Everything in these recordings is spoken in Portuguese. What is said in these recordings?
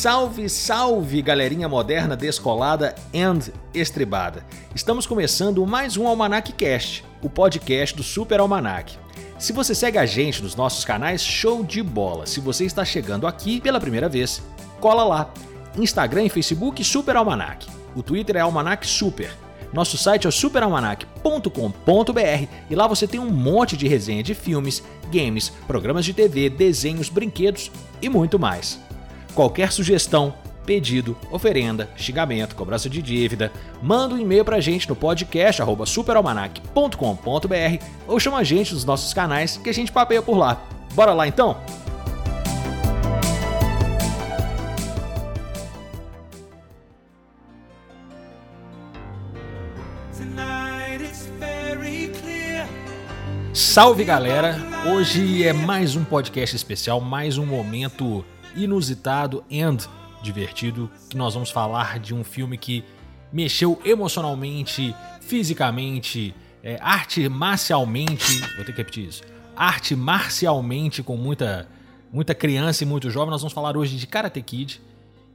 Salve, salve, galerinha moderna, descolada and estribada. Estamos começando mais um Almanac Cast, o podcast do Super Almanac. Se você segue a gente nos nossos canais, show de bola. Se você está chegando aqui pela primeira vez, cola lá. Instagram e Facebook Super Almanac. O Twitter é Almanac Super. Nosso site é o superalmanac.com.br e lá você tem um monte de resenha de filmes, games, programas de TV, desenhos, brinquedos e muito mais. Qualquer sugestão, pedido, oferenda, xingamento, cobrança de dívida, manda um e-mail pra gente no podcast superalmanac.com.br ou chama a gente nos nossos canais que a gente papeia por lá. Bora lá então? Salve galera! Hoje é mais um podcast especial, mais um momento inusitado and divertido que nós vamos falar de um filme que mexeu emocionalmente, fisicamente, é, arte marcialmente. Vou ter que repetir isso. Arte marcialmente com muita, muita criança e muito jovem. Nós vamos falar hoje de Karate Kid.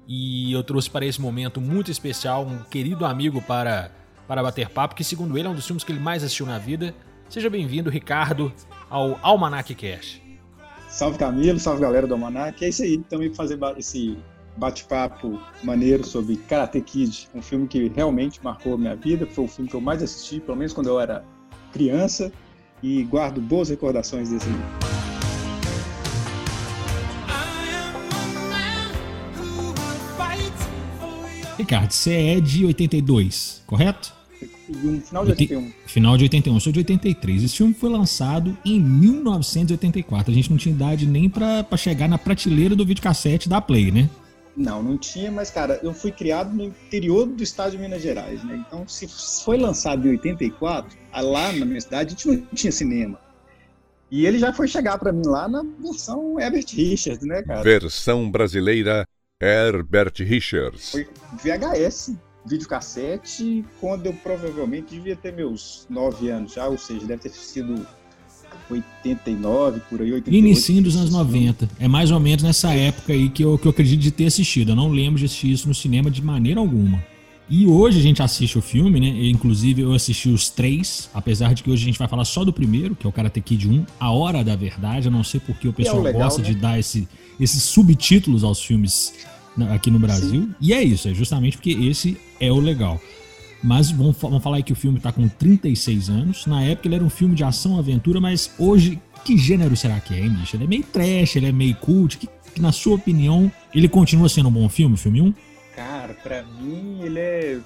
E eu trouxe para esse momento muito especial um querido amigo para, para bater papo, que segundo ele é um dos filmes que ele mais assistiu na vida. Seja bem-vindo, Ricardo, ao Almanac Cash. Salve Camilo, salve galera do Almanac. É isso aí, também fazer esse bate-papo maneiro sobre Karate Kid, um filme que realmente marcou a minha vida. Foi o filme que eu mais assisti, pelo menos quando eu era criança, e guardo boas recordações desse livro. Ricardo, você é de 82, correto? Um final de 81. Final de 81, eu sou de 83. Esse filme foi lançado em 1984. A gente não tinha idade nem para chegar na prateleira do videocassete da Play, né? Não, não tinha, mas, cara, eu fui criado no interior do estado de Minas Gerais, né? Então, se foi lançado em 84, lá na minha cidade, a gente não tinha cinema. E ele já foi chegar para mim lá na versão Herbert Richards, né, cara? Versão brasileira Herbert Richards. Foi VHS videocassete quando eu provavelmente devia ter meus 9 anos já, ou seja, deve ter sido 89, por aí, 88. Inicinho dos anos 90. É mais ou menos nessa época aí que eu, que eu acredito de ter assistido. Eu não lembro de assistir isso no cinema de maneira alguma. E hoje a gente assiste o filme, né? inclusive eu assisti os três, apesar de que hoje a gente vai falar só do primeiro, que é o Karate Kid 1, A Hora da Verdade. Eu não sei porque o pessoal é legal, gosta né? de dar esse, esses subtítulos aos filmes aqui no Brasil. Sim. E é isso, é justamente porque esse é o legal. Mas vamos, vamos falar aí que o filme está com 36 anos. Na época ele era um filme de ação, aventura, mas hoje, que gênero será que é, hein, bicho? Ele é meio trash, ele é meio cult. Que, que, na sua opinião, ele continua sendo um bom filme, o filme 1? Cara, pra mim ele é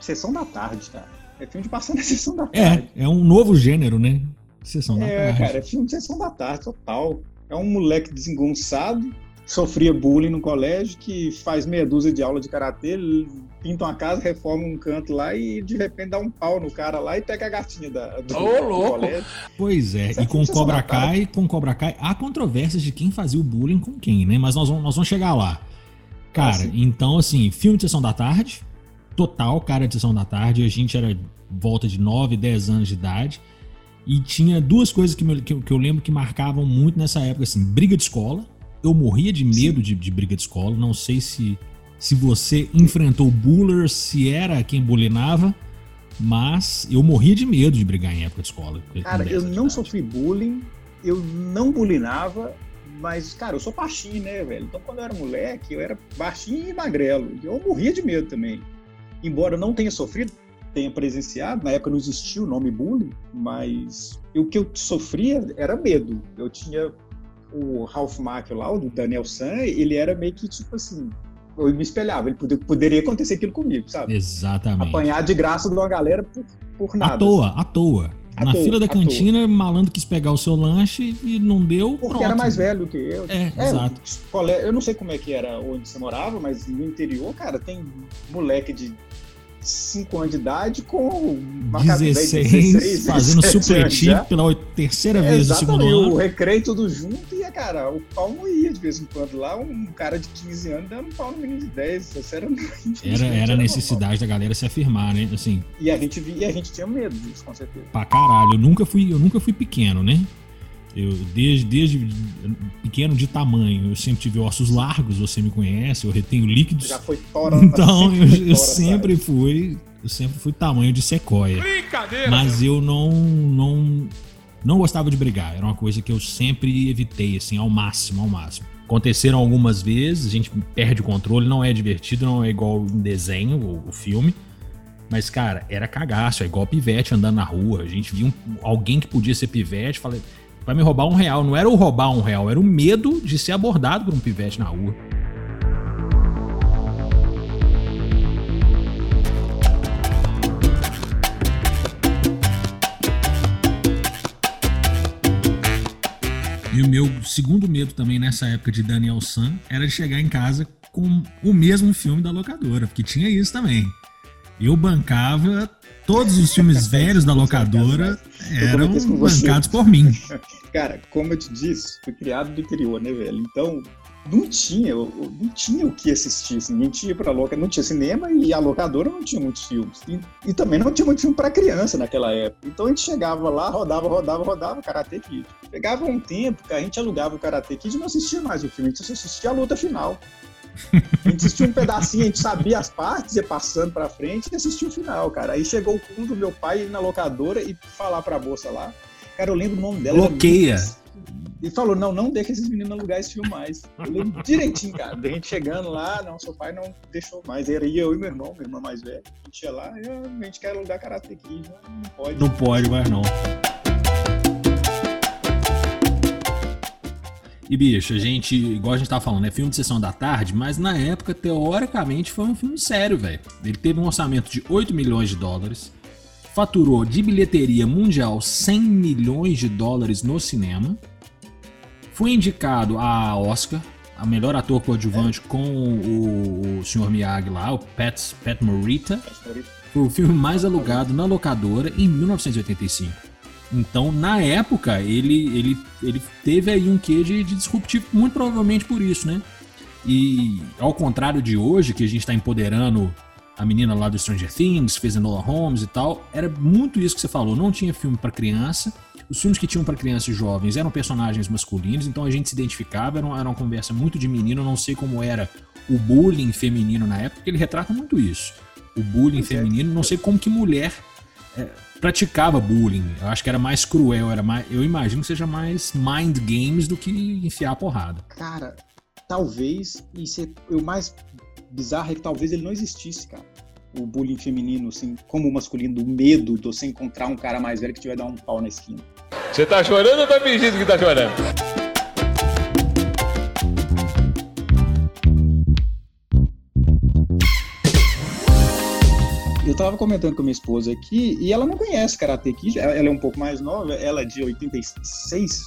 sessão da tarde, cara. É filme de passar na sessão da tarde. É, é um novo gênero, né? Sessão da é, tarde. É, cara, é filme de sessão da tarde, total. É um moleque desengonçado sofria bullying no colégio, que faz meia dúzia de aula de karatê, pinta uma casa, reforma um canto lá e de repente dá um pau no cara lá e pega a gatinha da, do, oh, do colégio. Pois é, e com Cobra Kai, com Cobra Kai, há controvérsias de quem fazia o bullying com quem, né? Mas nós vamos, nós vamos chegar lá. Cara, assim. então assim, filme de sessão da tarde, total cara de sessão da tarde, a gente era volta de 9, 10 anos de idade. E tinha duas coisas que, me, que, que eu lembro que marcavam muito nessa época, assim, briga de escola, eu morria de medo de, de, briga de escola. Não sei se, se você enfrentou buller, se era quem bulinava, mas eu morria de medo de brigar em época de escola. Cara, eu não sofri bullying, eu não bulinava, mas, cara, eu sou baixinho, né, velho? Então, quando eu era moleque, eu era baixinho e magrelo. Eu morria de medo também. Embora eu não tenha sofrido, tenha presenciado, na época não existia o nome bullying, mas o que eu sofria era medo. Eu tinha o Ralph Macchio lá, o do Daniel San, ele era meio que tipo assim, eu me espelhava, ele poder, poderia acontecer aquilo comigo, sabe? Exatamente. Apanhar de graça de uma galera por, por nada. À toa, à toa. À Na toa, fila da cantina, toa. malandro quis pegar o seu lanche e não deu. Porque pronto. era mais velho que eu. É, é, exato. Eu não sei como é que era onde você morava, mas no interior, cara, tem moleque de 5 anos de idade com uma 16, 16 fazendo supletivo pela terceira vez no segundo ano. o recreio tudo junto e, cara, o pau não ia de vez em quando lá, um cara de 15 anos dando um pau no menino de 10, sinceramente. Era, era a necessidade da galera se afirmar, né, assim. E a gente via, e a gente tinha medo disso, com certeza. Pra caralho, eu nunca fui, eu nunca fui pequeno, né? Eu, desde, desde pequeno de tamanho, eu sempre tive ossos largos, você me conhece, eu retenho líquidos. Já foi tora. Então, eu, eu sempre fui. Eu sempre fui tamanho de sequoia. Brincadeira! Mas eu não, não, não gostava de brigar. Era uma coisa que eu sempre evitei, assim, ao máximo, ao máximo. Aconteceram algumas vezes, a gente perde o controle, não é divertido, não é igual em desenho, o, o filme. Mas, cara, era cagaço, é igual pivete andando na rua. A gente via um, alguém que podia ser pivete, falei, vai me roubar um real. Não era o roubar um real, era o medo de ser abordado por um pivete na rua. E o meu segundo medo também nessa época de Daniel San era de chegar em casa com o mesmo filme da locadora, porque tinha isso também. Eu bancava todos os filmes velhos da locadora eram bancados por mim. Cara, como eu te disse, fui criado do interior, né, velho? Então, não tinha, não tinha o que assistir, assim, ninguém tinha para loca, não tinha cinema e a locadora não tinha muitos filmes. E, e também não tinha muito filme para criança naquela época. Então a gente chegava lá, rodava, rodava, rodava Karate Kid. Pegava um tempo que a gente alugava o Karate Kid e não assistia mais o filme, a gente assistia a luta final. A gente assistia um pedacinho, a gente sabia as partes, ia passando pra frente e assistia o final, cara. Aí chegou o ponto do meu pai na locadora e falar pra moça lá. Cara, eu lembro o nome dela. Bloqueia. E falou: não, não deixa esses meninos alugar esse filme mais. Eu lembro direitinho, cara. A gente chegando lá, não, seu pai não deixou mais. Era eu e meu irmão, meu irmão mais velho. A gente ia lá, a gente quer alugar Karate Kid. Não pode. Não pode mais, não. E bicho, a gente, igual a gente tava falando, é filme de sessão da tarde, mas na época, teoricamente, foi um filme sério, velho. Ele teve um orçamento de 8 milhões de dólares, faturou de bilheteria mundial 100 milhões de dólares no cinema, foi indicado a Oscar, a melhor ator coadjuvante é. com o, o Sr. Miyagi lá, o Pat, Pat Morita. Foi o filme mais alugado na locadora em 1985. Então, na época, ele, ele, ele teve aí um quê de, de disruptivo, muito provavelmente por isso, né? E ao contrário de hoje, que a gente está empoderando a menina lá do Stranger Things, fez Enola Holmes e tal, era muito isso que você falou. Não tinha filme para criança. Os filmes que tinham para crianças e jovens eram personagens masculinos, então a gente se identificava, era uma, era uma conversa muito de menino. não sei como era o bullying feminino na época, porque ele retrata muito isso. O bullying feminino, não sei como que mulher é, praticava bullying. Eu acho que era mais cruel, era mais, eu imagino que seja mais mind games do que enfiar a porrada. Cara, talvez, e ser, o mais bizarro é que talvez ele não existisse, cara. O bullying feminino, assim, como o masculino, o medo de você encontrar um cara mais velho que te vai dar um pau na esquina. Você tá chorando ou tá fingindo que tá chorando? Eu tava comentando com minha esposa aqui e ela não conhece Karate Kid, ela é um pouco mais nova, ela é de 86,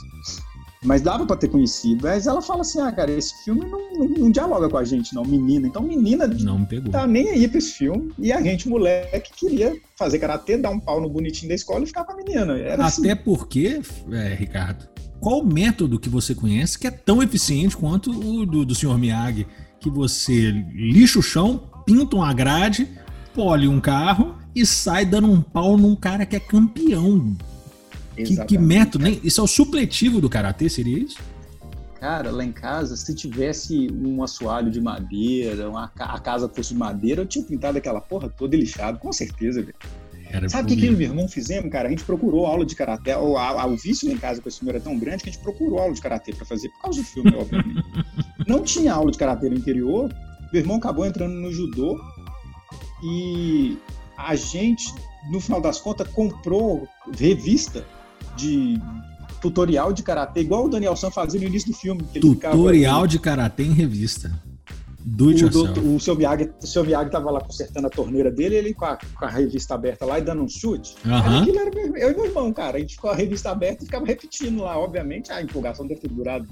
mas dava para ter conhecido. Mas ela fala assim: ah, cara, esse filme não, não, não, dialoga com a gente, não, menina. Então, menina não pegou. tá nem aí pra esse filme. E a gente, moleque, queria fazer karatê, dar um pau no bonitinho da escola e ficar com a menina. Era Até assim. porque, é, Ricardo, qual método que você conhece que é tão eficiente quanto o do, do Sr. Miyagi? Que você lixa o chão, pinta uma grade pole um carro e sai dando um pau num cara que é campeão. Que, que, método, nem? Isso é o supletivo do karatê, seria isso? Cara, lá em casa, se tivesse um assoalho de madeira, uma, a casa fosse de madeira, eu tinha pintado aquela porra toda lixado, com certeza, velho. Sabe o que, que eu e meu irmão fizemos, cara? A gente procurou aula de karatê. O, a, o vício lá em casa com esse filme era tão grande que a gente procurou aula de karatê para fazer, por causa do filme, obviamente. Não tinha aula de karatê no interior. Meu irmão acabou entrando no judô e a gente, no final das contas, comprou revista de tutorial de karatê, igual o Daniel San fazia no início do filme. tutorial de karatê em revista. Do o, yourself. o seu Miyagi, o seu Miyagi tava lá consertando a torneira dele, ele com a, com a revista aberta lá e dando um chute. Uhum. Era, eu e meu irmão, cara, a gente ficou a revista aberta e ficava repetindo lá. Obviamente, a empolgação deve ter durado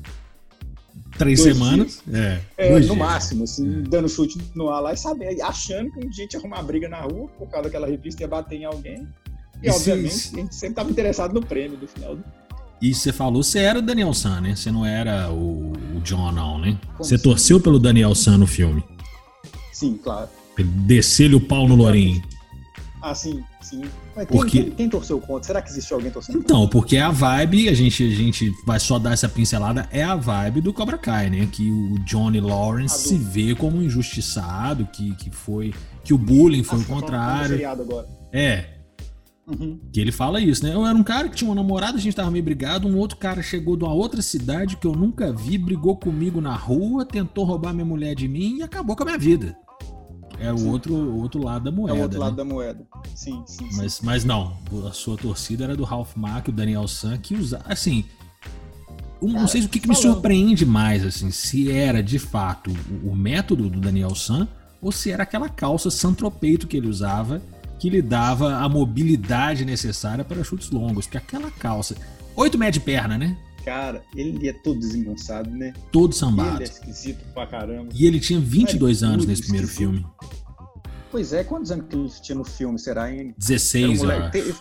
Três semanas? É, é no dias. máximo, assim, é. dando chute no ar lá e sabendo, achando que um dia a gente ia arrumar briga na rua por causa daquela revista ia bater em alguém. E, e obviamente, se... a gente sempre estava interessado no prêmio do final do. E você falou, você era o Daniel San, né? Você não era o, o John, não, né? Como você assim? torceu pelo Daniel San no filme. Sim, claro. Descer-lhe o pau no Lourinho. Ah, sim, sim. Mas Porque- quem, quem torceu contra? Será que existe alguém torcendo Então, porque a vibe, a gente, a gente vai só dar essa pincelada, é a vibe do Cobra Kai, né? Que o Johnny Lawrence Adulto. se vê como um injustiçado, que, que foi. Que o bullying foi Ah, o contrário. agora. É, Uhum. que ele fala isso, né? Eu era um cara que tinha uma namorada, a gente tava meio brigado, um outro cara chegou de uma outra cidade que eu nunca vi, brigou comigo na rua, tentou roubar minha mulher de mim e acabou com a minha vida. É o outro, o outro lado da É moeda. o outro né? lado da moeda. Sim, sim, sim. Mas, mas não, a sua torcida era do Ralph Mack, o Daniel San, que usa. Assim. eu não Cara, sei o que, que me surpreende mais, assim, se era de fato o, o método do Daniel San ou se era aquela calça santropeito que ele usava que lhe dava a mobilidade necessária para chutes longos. Porque aquela calça. 8 metros de perna, né? Cara, ele é todo desengonçado, né? Todo Ele sambado. é esquisito pra caramba. E ele tinha 22 Velho, anos nesse primeiro esquisito. filme. Pois é, quantos anos que ele tinha no filme? Será, hein? Era um 16, moleque. Ele-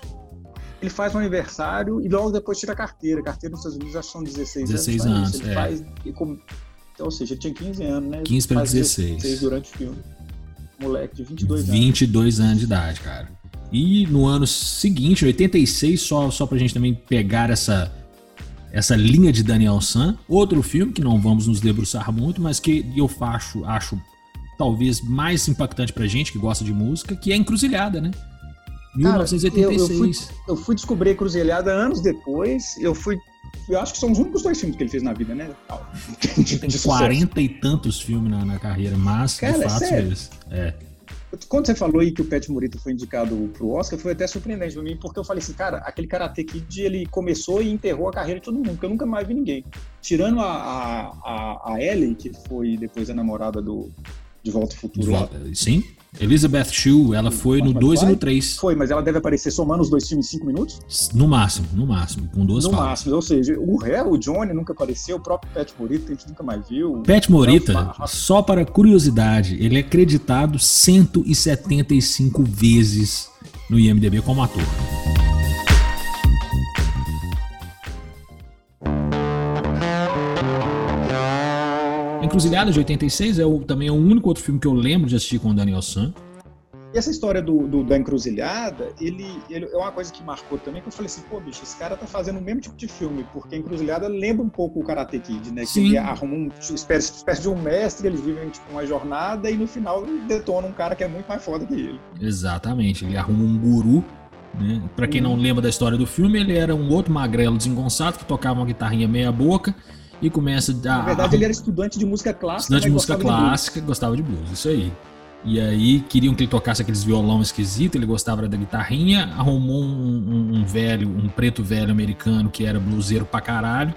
Ele faz um aniversário e logo depois tira a carteira. A carteira nos Estados Unidos que são 16, 16 anos. anos, Ele é. faz. e com- Então, ou seja, ele tinha 15 anos, né? 15 pra Faz 16. durante o filme. Moleque de 22 anos. 22 anos de idade, cara. E no ano seguinte, 86, só, só pra gente também pegar essa, essa linha de Daniel San, outro filme que não vamos nos debruçar muito, mas que eu acho, acho talvez mais impactante pra gente que gosta de música, que é Encruzilhada, né? Cara, eu- eu 1986. Eu fui descobrir Cruzilhada anos depois. Eu fui. Eu acho que são os únicos dois filmes que ele fez na vida, né? Tem de sucesso. 40 e tantos filmes na, na carreira, mas Cara, de é fato eles. É. Quando você falou aí que o Pet Morita foi indicado pro Oscar, foi até surpreendente pra mim, porque eu falei assim, cara, aquele Karate Kid, ele começou e enterrou a carreira de todo mundo, porque eu nunca mais vi ninguém. Tirando a, a, a, a Ellie, que foi depois a namorada do De Volta ao Futuro lá. Sim. Elizabeth Shue, ela foi no Mas 2 e no 3. Foi, mas ela deve aparecer somando os dois filmes em cinco minutos? No máximo, no máximo, com duas no falas. máximo. Ou seja, o Ré, o Johnny nunca apareceu, o próprio Pet Morita a gente nunca mais viu. Pet Morita, só para curiosidade, ele é acreditado 175 vezes no IMDB como ator. Encruzilhada de 86 é o, também é o único outro filme que eu lembro de assistir com o Daniel San. E essa história do, do- da encruzilhada, ele, ele é uma coisa que marcou também, que eu falei assim, pô, bicho, esse cara tá fazendo o mesmo tipo de filme, porque a encruzilhada lembra um pouco o Karate Kid, né? Sim. Que ele arruma um espécie, espécie de um mestre, eles vivem tipo, uma jornada e no final detona um cara que é muito mais foda que ele. Exatamente, ele arruma um guru. Né? Para quem não lembra da história do filme, ele era um outro magrelo desengonçado que tocava uma guitarrinha meia boca e começa a. Na verdade, ele era estudante de música clássica. Estudante de música gostava de clássica, gostava de blues, isso aí. E aí queriam que ele tocasse aqueles violão esquisito, ele gostava da guitarrinha, arrumou um, um- um velho, um preto velho americano que era bluseiro pra caralho,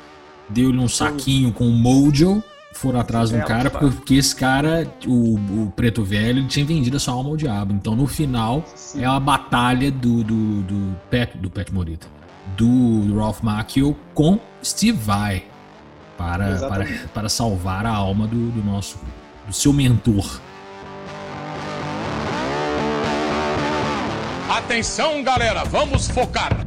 deu-lhe um saquinho com um mojo, foram atrás de um cara, porque esse cara, o, o preto velho, ele tinha vendido a sua alma ao diabo. Então no final Sim. é a batalha do, do, do Pet, do Pet Morita, do Ralph Macchio com Steve Vai para, para, para salvar a alma do, do nosso, do seu mentor. Atenção, galera, vamos focar.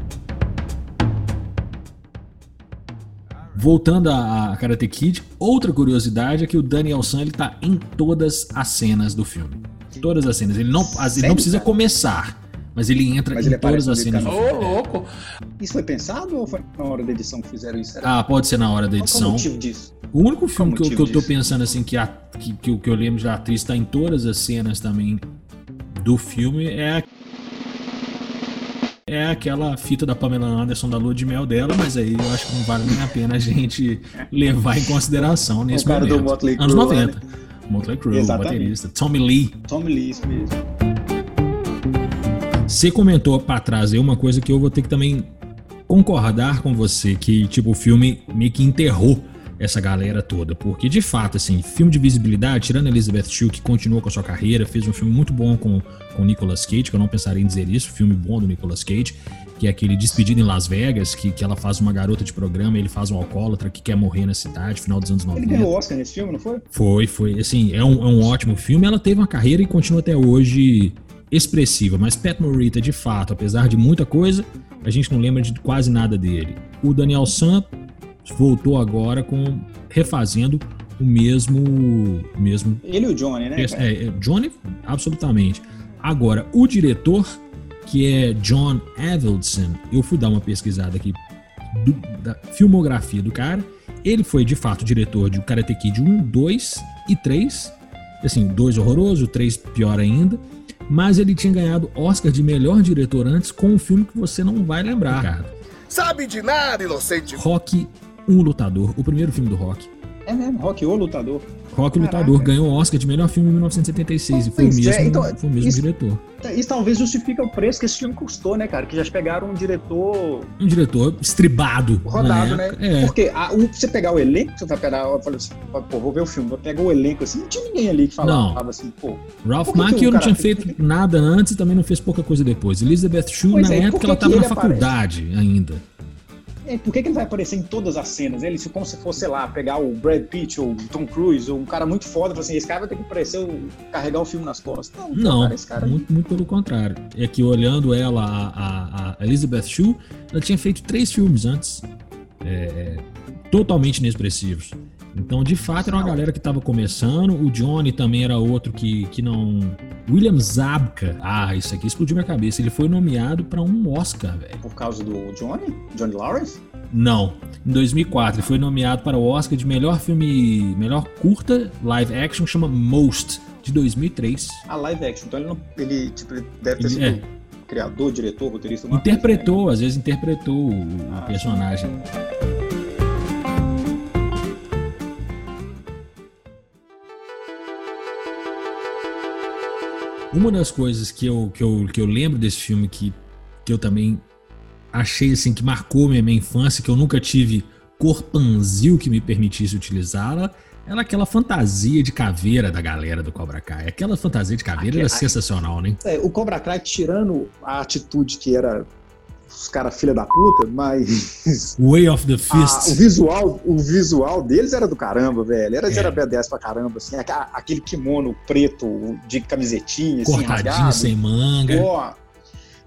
Voltando a, a Karate Kid, outra curiosidade é que o Daniel San ele tá em todas as cenas do filme. Todas as cenas. Ele não, as- ele Sério, não precisa cara? começar, mas ele entra Mas em ele todas as cenas do do. Ô, louco. Isso foi pensado ou foi na hora da edição que fizeram isso? Era- Ah, pode ser na hora da Qual que é o edição. motivo disso? O único filme Qual que eu, que eu tô pensando assim que, a, que, que, eu- que eu lembro da atriz tá em todas as cenas também do filme é a- é aquela fita da Pamela Anderson da lua de mel dela, mas aí eu acho que não vale nem a pena a gente levar em consideração nesse O cara do momento. Motley Anos Crue, 90. Motley Crue, baterista. Tommy Lee. Tommy Lee, isso mesmo. Você comentou pra trás aí uma coisa que eu vou ter que também concordar com você, que tipo, o filme meio que enterrou essa galera toda, porque de fato, assim, filme de visibilidade, tirando Elizabeth Shue, que continuou com a sua carreira, fez um filme muito bom com com Nicolas Cage, que eu não pensaria em dizer isso, filme bom do Nicolas Cage, que é aquele Despedido em Las Vegas, que, que ela faz uma garota de programa, ele faz um alcoólatra que quer morrer na cidade, final dos anos Ele 90. ganhou o Oscar nesse filme, não foi? Foi, foi. Assim, é um, é um ótimo filme. Ela teve uma carreira e continua até hoje expressiva. Mas Pat Morita, de fato, apesar de muita coisa, a gente não lembra de quase nada dele. O Daniel San voltou agora com refazendo o mesmo, o mesmo Ele e o Johnny, né? cara? é, é, Johnny, absolutamente. Agora, o diretor que é John Avildsen. Eu fui dar uma pesquisada aqui do, da filmografia do cara. Ele foi de fato diretor de Karate Kid 1, 2 e 3. Assim, 2 horroroso, 3 pior ainda. Mas ele tinha ganhado Oscar de melhor diretor antes com um filme que você não vai lembrar, cara. Sabe de nada, inocente. Rock, um lutador. O primeiro filme do Rock. É mesmo, Rock, o lutador. Rock Caraca. Lutador ganhou o Oscar de melhor filme em 1976 e foi o mesmo, é, então, foi o mesmo isso, diretor. Isso talvez justifique o preço que esse filme custou, né, cara? Que já pegaram um diretor. Um diretor estribado. Rodado, né? É. Porque a, o, você pegar o elenco, você vai pegar. Eu falei assim, pô, vou ver o filme, vou pegar o elenco assim, não tinha ninguém ali que falava, não. assim, pô. Ralph Macchio não tinha feito nada antes e também não fez pouca coisa depois. Elizabeth Shue, na é, época, ela tava na faculdade aparece? ainda. É, por que, que, ele vai aparecer em todas as cenas? Ele, se como se fosse, sei lá, pegar o Brad Pitt ou o Tom Cruise, ou um cara muito foda, e assim, esse cara vai ter que aparecer, carregar o filme nas costas. Não, não cara, cara muito, muito, pelo contrário. É que olhando ela, a, a, a Elizabeth Shue, ela tinha feito três filmes antes, é totalmente inexpressivos. Então, de fato, era uma galera que estava começando. O Johnny também era outro que, que não. William Zabka. Ah, isso aqui explodiu minha cabeça. Ele foi nomeado para um Oscar, velho. Por causa do Johnny? Johnny Lawrence? Não. Em 2004, ele foi nomeado para o Oscar de melhor filme. Melhor curta live action, que chama Most, de 2003. Ah, live action. Então ele, não, ele, tipo, ele deve ter ele, sido. É. Criador, diretor, roteirista. Interpretou, coisa, né? às vezes interpretou o ah, personagem. Sim. Uma das coisas que eu, que eu, que eu lembro desse filme que, que eu também achei assim que marcou minha, minha infância, que eu nunca tive corpanzil que me permitisse utilizá-la, era aquela fantasia de caveira da galera do Cobra Kai. Aquela fantasia de caveira era sensacional, né? É, o Cobra Kai, tirando a atitude que era os caras filha da puta, mas. Way of the Fist. o, visual, o visual deles era do caramba, velho. Era, é. era B10 pra caramba, assim. Aquele kimono preto de camisetinha, assim, Cortadinho, rasgado. sem manga. Ó,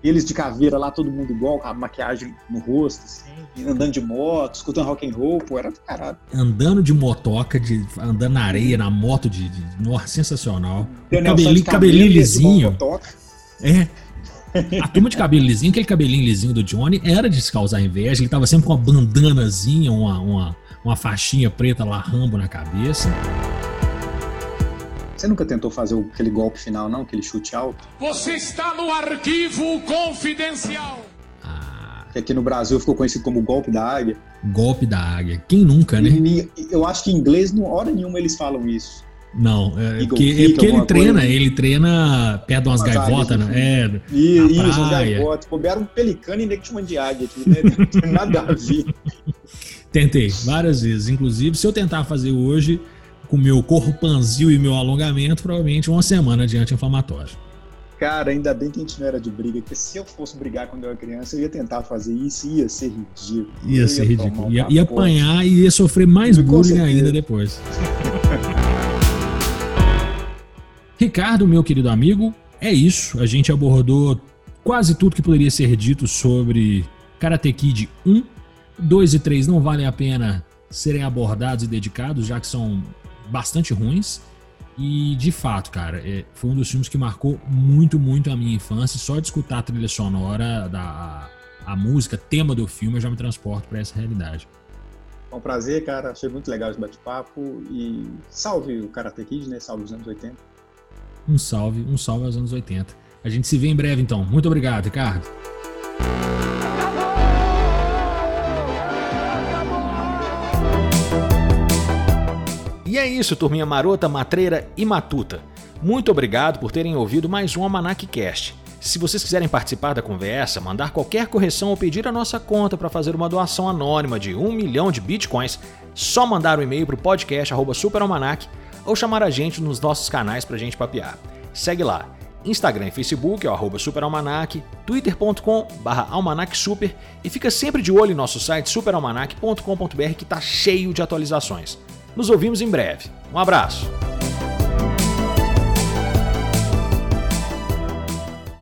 eles de caveira lá, todo mundo igual, com a maquiagem no rosto, assim, andando de moto, escutando rock and roll, pô, era do caralho. Andando de motoca, de, andando na areia, na moto de. de nossa, sensacional. Cabelinho, cabelinho lisinho. É. A turma de cabelo lisinho, aquele cabelinho lisinho do Johnny, era de se causar inveja. Ele tava sempre com uma bandanazinha, uma, uma, uma faixinha preta lá, rambo na cabeça. Você nunca tentou fazer aquele golpe final, não? Aquele chute alto? Você está no arquivo confidencial. Ah. Que aqui no Brasil ficou conhecido como golpe da águia. Golpe da águia. Quem nunca, né? eu acho que em inglês, não hora nenhuma eles falam isso. Não, é porque, é porque ele treina, coisa. ele treina perto de umas gaivotas, né? É, e, isso, umas gaivotas. Couberam um pelicano e nem que chama de águia aqui, né? Não tem nada a ver. Tentei, várias vezes. Inclusive, se eu tentar fazer hoje, com meu corpanzil e meu alongamento, provavelmente uma semana de anti-inflamatório. Cara, ainda bem que a gente não era de briga, porque se eu fosse brigar quando eu era criança, eu ia tentar fazer isso e ia ser ridículo. Ia, ia ser ridículo. Ia, ia apanhar e ia sofrer mais bullying ainda depois. Ricardo, meu querido amigo, é isso. A gente abordou quase tudo que poderia ser dito sobre Karate Kid 1. 2 e 3 não valem a pena serem abordados e dedicados, já que são bastante ruins. E de fato, cara, é, foi um dos filmes que marcou muito, muito a minha infância. Só de escutar a trilha sonora, da, a, música, tema do filme, eu já me transporto para essa realidade. É um prazer, cara. Achei muito legal esse bate-papo. E salve o Karate Kid, né? Salve os anos 80 um salve, um salve aos anos 80. A gente se vê em breve então. Muito obrigado, Ricardo. E é isso, turminha marota, matreira e matuta. Muito obrigado por terem ouvido mais um Almanac Cast. Se vocês quiserem participar da conversa, mandar qualquer correção ou pedir a nossa conta para fazer uma doação anônima de um milhão de bitcoins, só mandar um e-mail para o podcast superalmanac ou chamar a gente nos nossos canais pra gente papear. Segue lá. Instagram e Facebook é o superalmanac, twitter.com almanacsuper e fica sempre de olho em nosso site superalmanac.com.br que está cheio de atualizações. Nos ouvimos em breve. Um abraço!